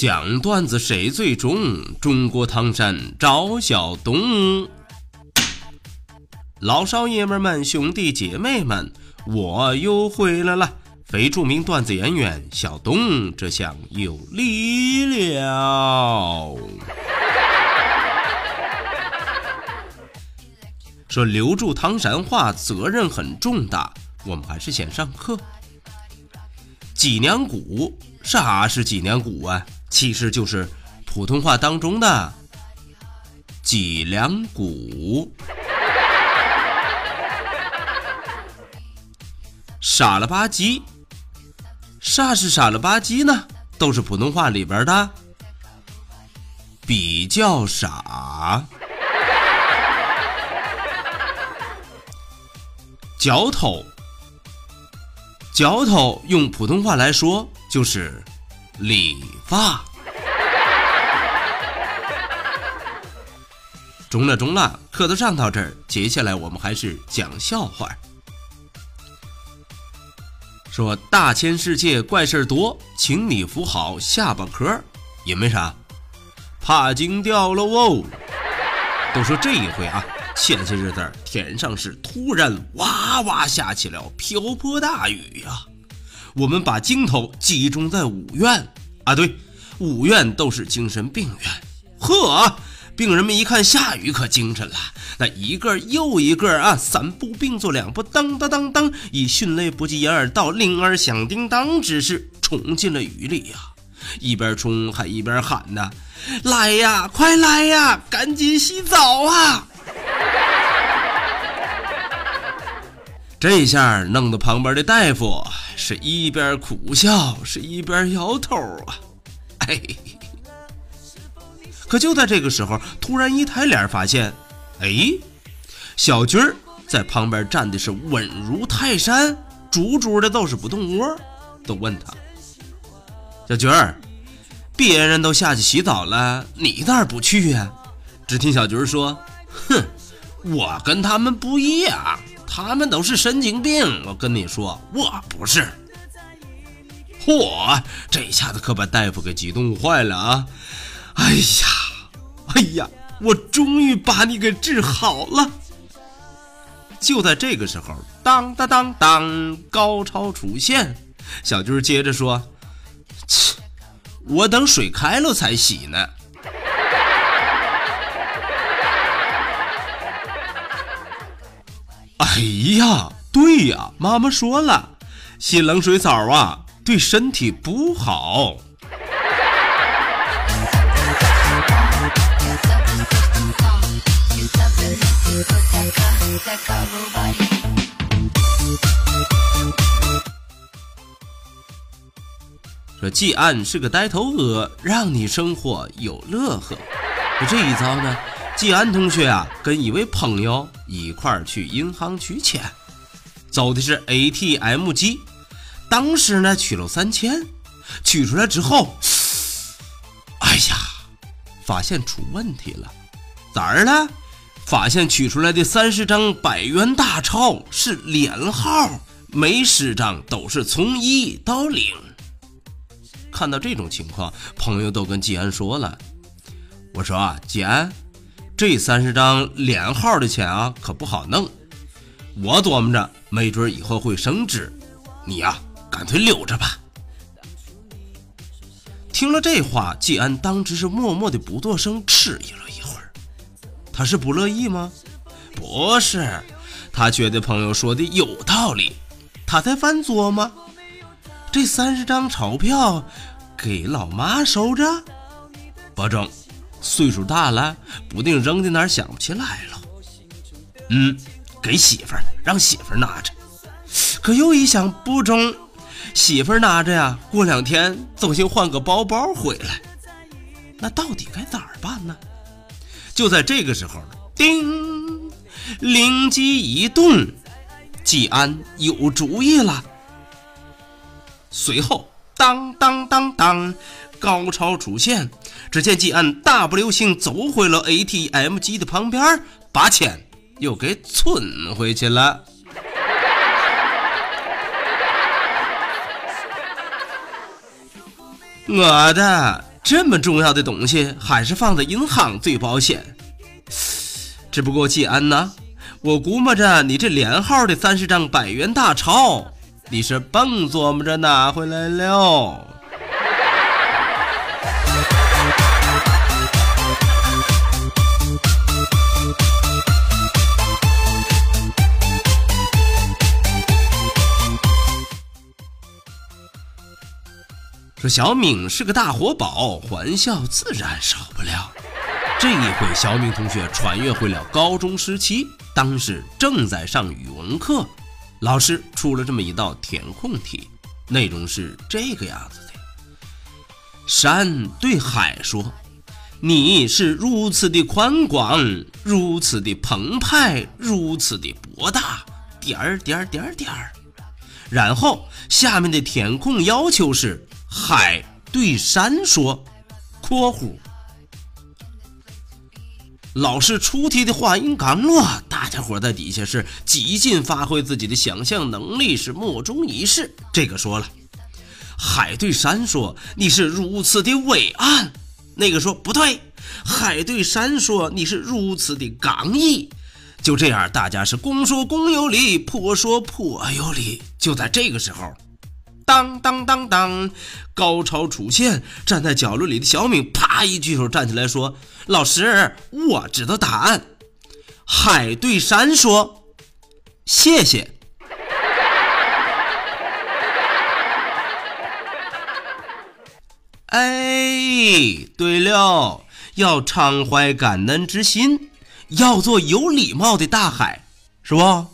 讲段子谁最中？中国唐山赵小东，老少爷们们、兄弟姐妹们，我又回来了！非著名段子演员小东，这下有力了。说留住唐山话责任很重大，我们还是先上课。脊梁骨，啥是脊梁骨啊？其实就是普通话当中的脊梁骨。傻了吧唧，啥是傻了吧唧呢？都是普通话里边的比较傻。脚头，脚头用普通话来说就是理发。中了中了，课都上到这儿，接下来我们还是讲笑话。说大千世界怪事多，请你扶好下巴壳，因为啥？怕惊掉了哦。都说这一回啊。前些日子，天上是突然哇哇下起了瓢泼大雨呀。我们把镜头集中在五院啊，对，五院都是精神病院。呵，病人们一看下雨可精神了，那一个又一个啊，三步并作两步，当当当当，以迅雷不及掩耳盗铃儿响叮当之势冲进了雨里呀。一边冲还一边喊呐：“来呀，快来呀，赶紧洗澡啊！”这下弄得旁边的大夫是一边苦笑，是一边摇头啊！哎，可就在这个时候，突然一抬脸，发现，哎，小军儿在旁边站的是稳如泰山，足足的都是不动窝。都问他：“小军儿，别人都下去洗澡了，你咋不去呀？”只听小军儿说：“哼，我跟他们不一样。”他们都是神经病，我跟你说，我不是。嚯，这下子可把大夫给激动坏了啊！哎呀，哎呀，我终于把你给治好了。就在这个时候，当当当当，高潮出现。小军接着说：“切，我等水开了才洗呢。”哎呀，对呀，妈妈说了，洗冷水澡啊，对身体不好。说季安是个呆头鹅，让你生活有乐呵。这一遭呢？季安同学啊，跟一位朋友一块儿去银行取钱，走的是 ATM 机。当时呢，取了三千，取出来之后，哎呀，发现出问题了。咋儿了？发现取出来的三十张百元大钞是连号，每十张都是从一到零。看到这种情况，朋友都跟季安说了：“我说啊，季安。”这三十张连号的钱啊，可不好弄。我琢磨着，没准以后会升值。你呀，干脆留着吧。听了这话，季安当时是默默的不作声，迟疑了一会儿。他是不乐意吗？不是，他觉得朋友说的有道理。他在犯作吗？这三十张钞票给老妈收着，保证。岁数大了，不定扔在哪儿，想不起来了。嗯，给媳妇儿，让媳妇儿拿着。可又一想不中，媳妇儿拿着呀，过两天总行换个包包回来，那到底该咋办呢？就在这个时候，叮，灵机一动，季安有主意了。随后，当当当当，高潮出现。只见季安大步流星走回了 ATM 机的旁边，把钱又给存回去了。我的这么重要的东西，还是放在银行最保险。只不过季安呐，我估摸着你这连号的三十张百元大钞。你是甭琢磨着拿回来了？说小敏是个大活宝，欢笑自然少不了。这一回，小敏同学穿越回了高中时期，当时正在上语文课。老师出了这么一道填空题，内容是这个样子的：山对海说：“你是如此的宽广，如此的澎湃，如此的博大。”点儿点儿点儿点儿。然后下面的填空要求是：海对山说（括弧）。老师出题的话音刚落，大家伙在底下是极尽发挥自己的想象能力，是莫衷一是。这个说了，海对山说：“你是如此的伟岸。”那个说不对，海对山说：“你是如此的刚毅。”就这样，大家是公说公有理，婆说婆有理。就在这个时候。当当当当，高潮出现！站在角落里的小敏啪一举手站起来说：“老师，我知道答案。”海对山说：“谢谢。”哎，对了，要常怀感恩之心，要做有礼貌的大海，是不？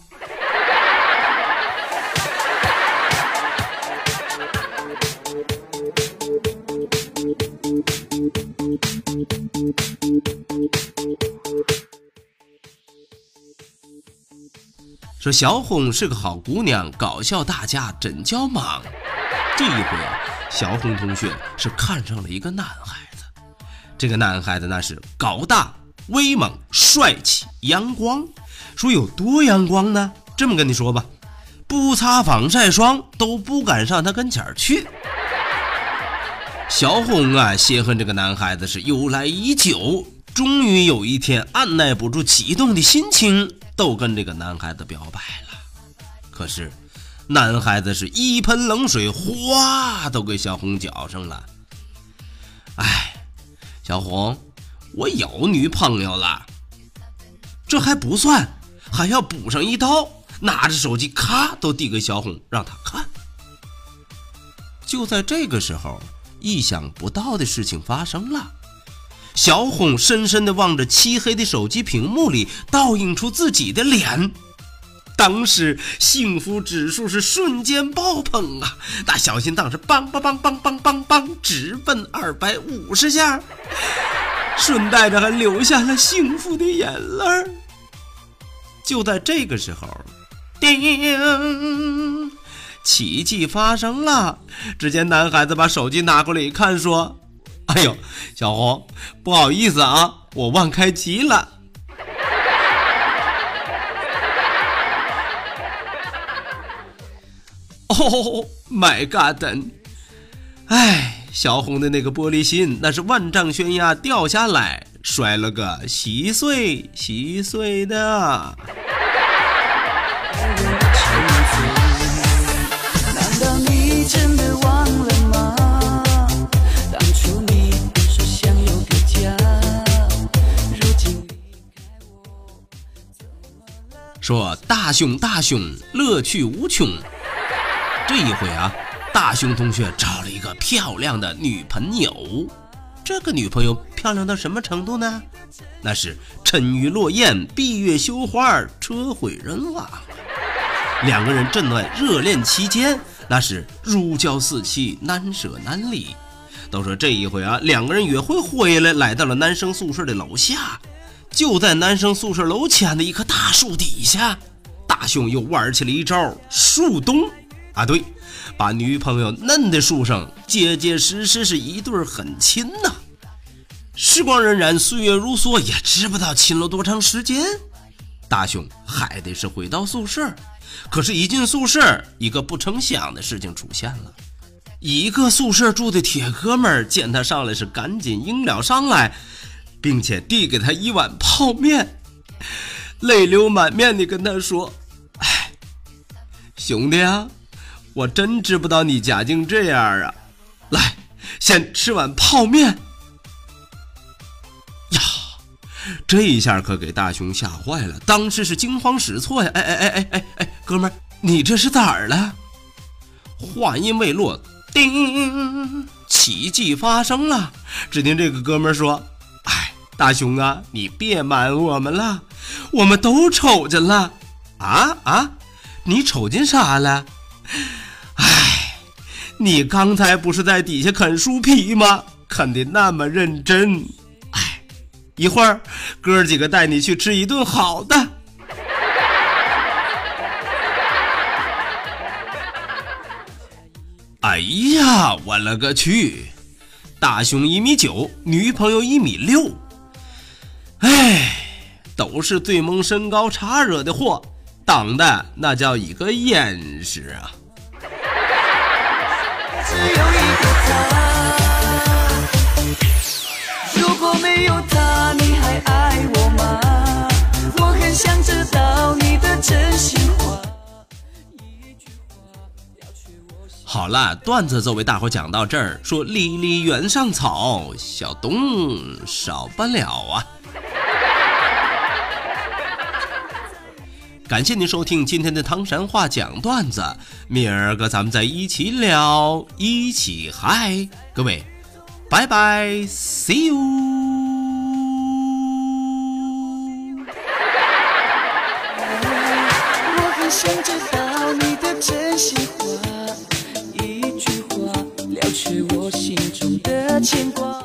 说小红是个好姑娘，搞笑大家真叫忙。这一回啊，小红同学是看上了一个男孩子。这个男孩子那是高大、威猛、帅气、阳光。说有多阳光呢？这么跟你说吧，不擦防晒霜都不敢上他跟前去。小红啊，邂逅这个男孩子是由来已久，终于有一天按耐不住激动的心情。都跟这个男孩子表白了，可是男孩子是一盆冷水哗都给小红浇上了。哎，小红，我有女朋友了。这还不算，还要补上一刀，拿着手机咔都递给小红，让她看。就在这个时候，意想不到的事情发生了。小红深深地望着漆黑的手机屏幕里倒映出自己的脸，当时幸福指数是瞬间爆棚啊！那小心脏是梆梆梆梆梆梆梆直奔二百五十下，顺带着还流下了幸福的眼泪。就在这个时候，叮，奇迹发生了！只见男孩子把手机拿过来一看，说。哎呦，小红，不好意思啊，我忘开机了。哦，My God！哎，小红的那个玻璃心，那是万丈悬崖掉下来，摔了个稀碎稀碎的。说大熊大熊乐趣无穷，这一回啊，大熊同学找了一个漂亮的女朋友。这个女朋友漂亮到什么程度呢？那是沉鱼落雁、闭月羞花、车毁人亡。两个人正在热恋期间，那是如胶似漆，难舍难离。都说这一回啊，两个人约会回来，来到了男生宿舍的楼下，就在男生宿舍楼前的一棵大树底下，大雄又玩起了一招树洞啊，对，把女朋友摁在树上，结结实实是一对狠亲呐。时光荏苒，岁月如梭，也知不道亲了多长时间。大雄还得是回到宿舍，可是，一进宿舍，一个不成想的事情出现了。一个宿舍住的铁哥们儿见他上来，是赶紧迎了上来，并且递给他一碗泡面，泪流满面的跟他说：“哎，兄弟啊，我真知不道你家境这样啊！来，先吃碗泡面。”呀，这一下可给大雄吓坏了，当时是惊慌失措呀！哎哎哎哎哎哎，哥们儿，你这是咋了？话音未落。叮！奇迹发生了。只听这个哥们说：“，大雄啊，你别瞒我们了，我们都瞅见了。啊啊，你瞅见啥了？哎，你刚才不是在底下啃树皮吗？啃的那么认真。哎，一会儿哥几个带你去吃一顿好的。”哎呀，我勒个去！大雄一米九，女朋友一米六，哎，都是最萌身高差惹的祸，挡的那叫一个严实啊！如果没有他，你还爱我吗？我很想知道你的真心话。好了，段子就为大伙讲到这儿。说离离原上草，小东少不了啊。感谢您收听今天的唐山话讲段子，明儿个咱们再一起聊，一起嗨，各位，拜拜，see you。我很想知道你的真心话。一句话了却我心中的牵挂。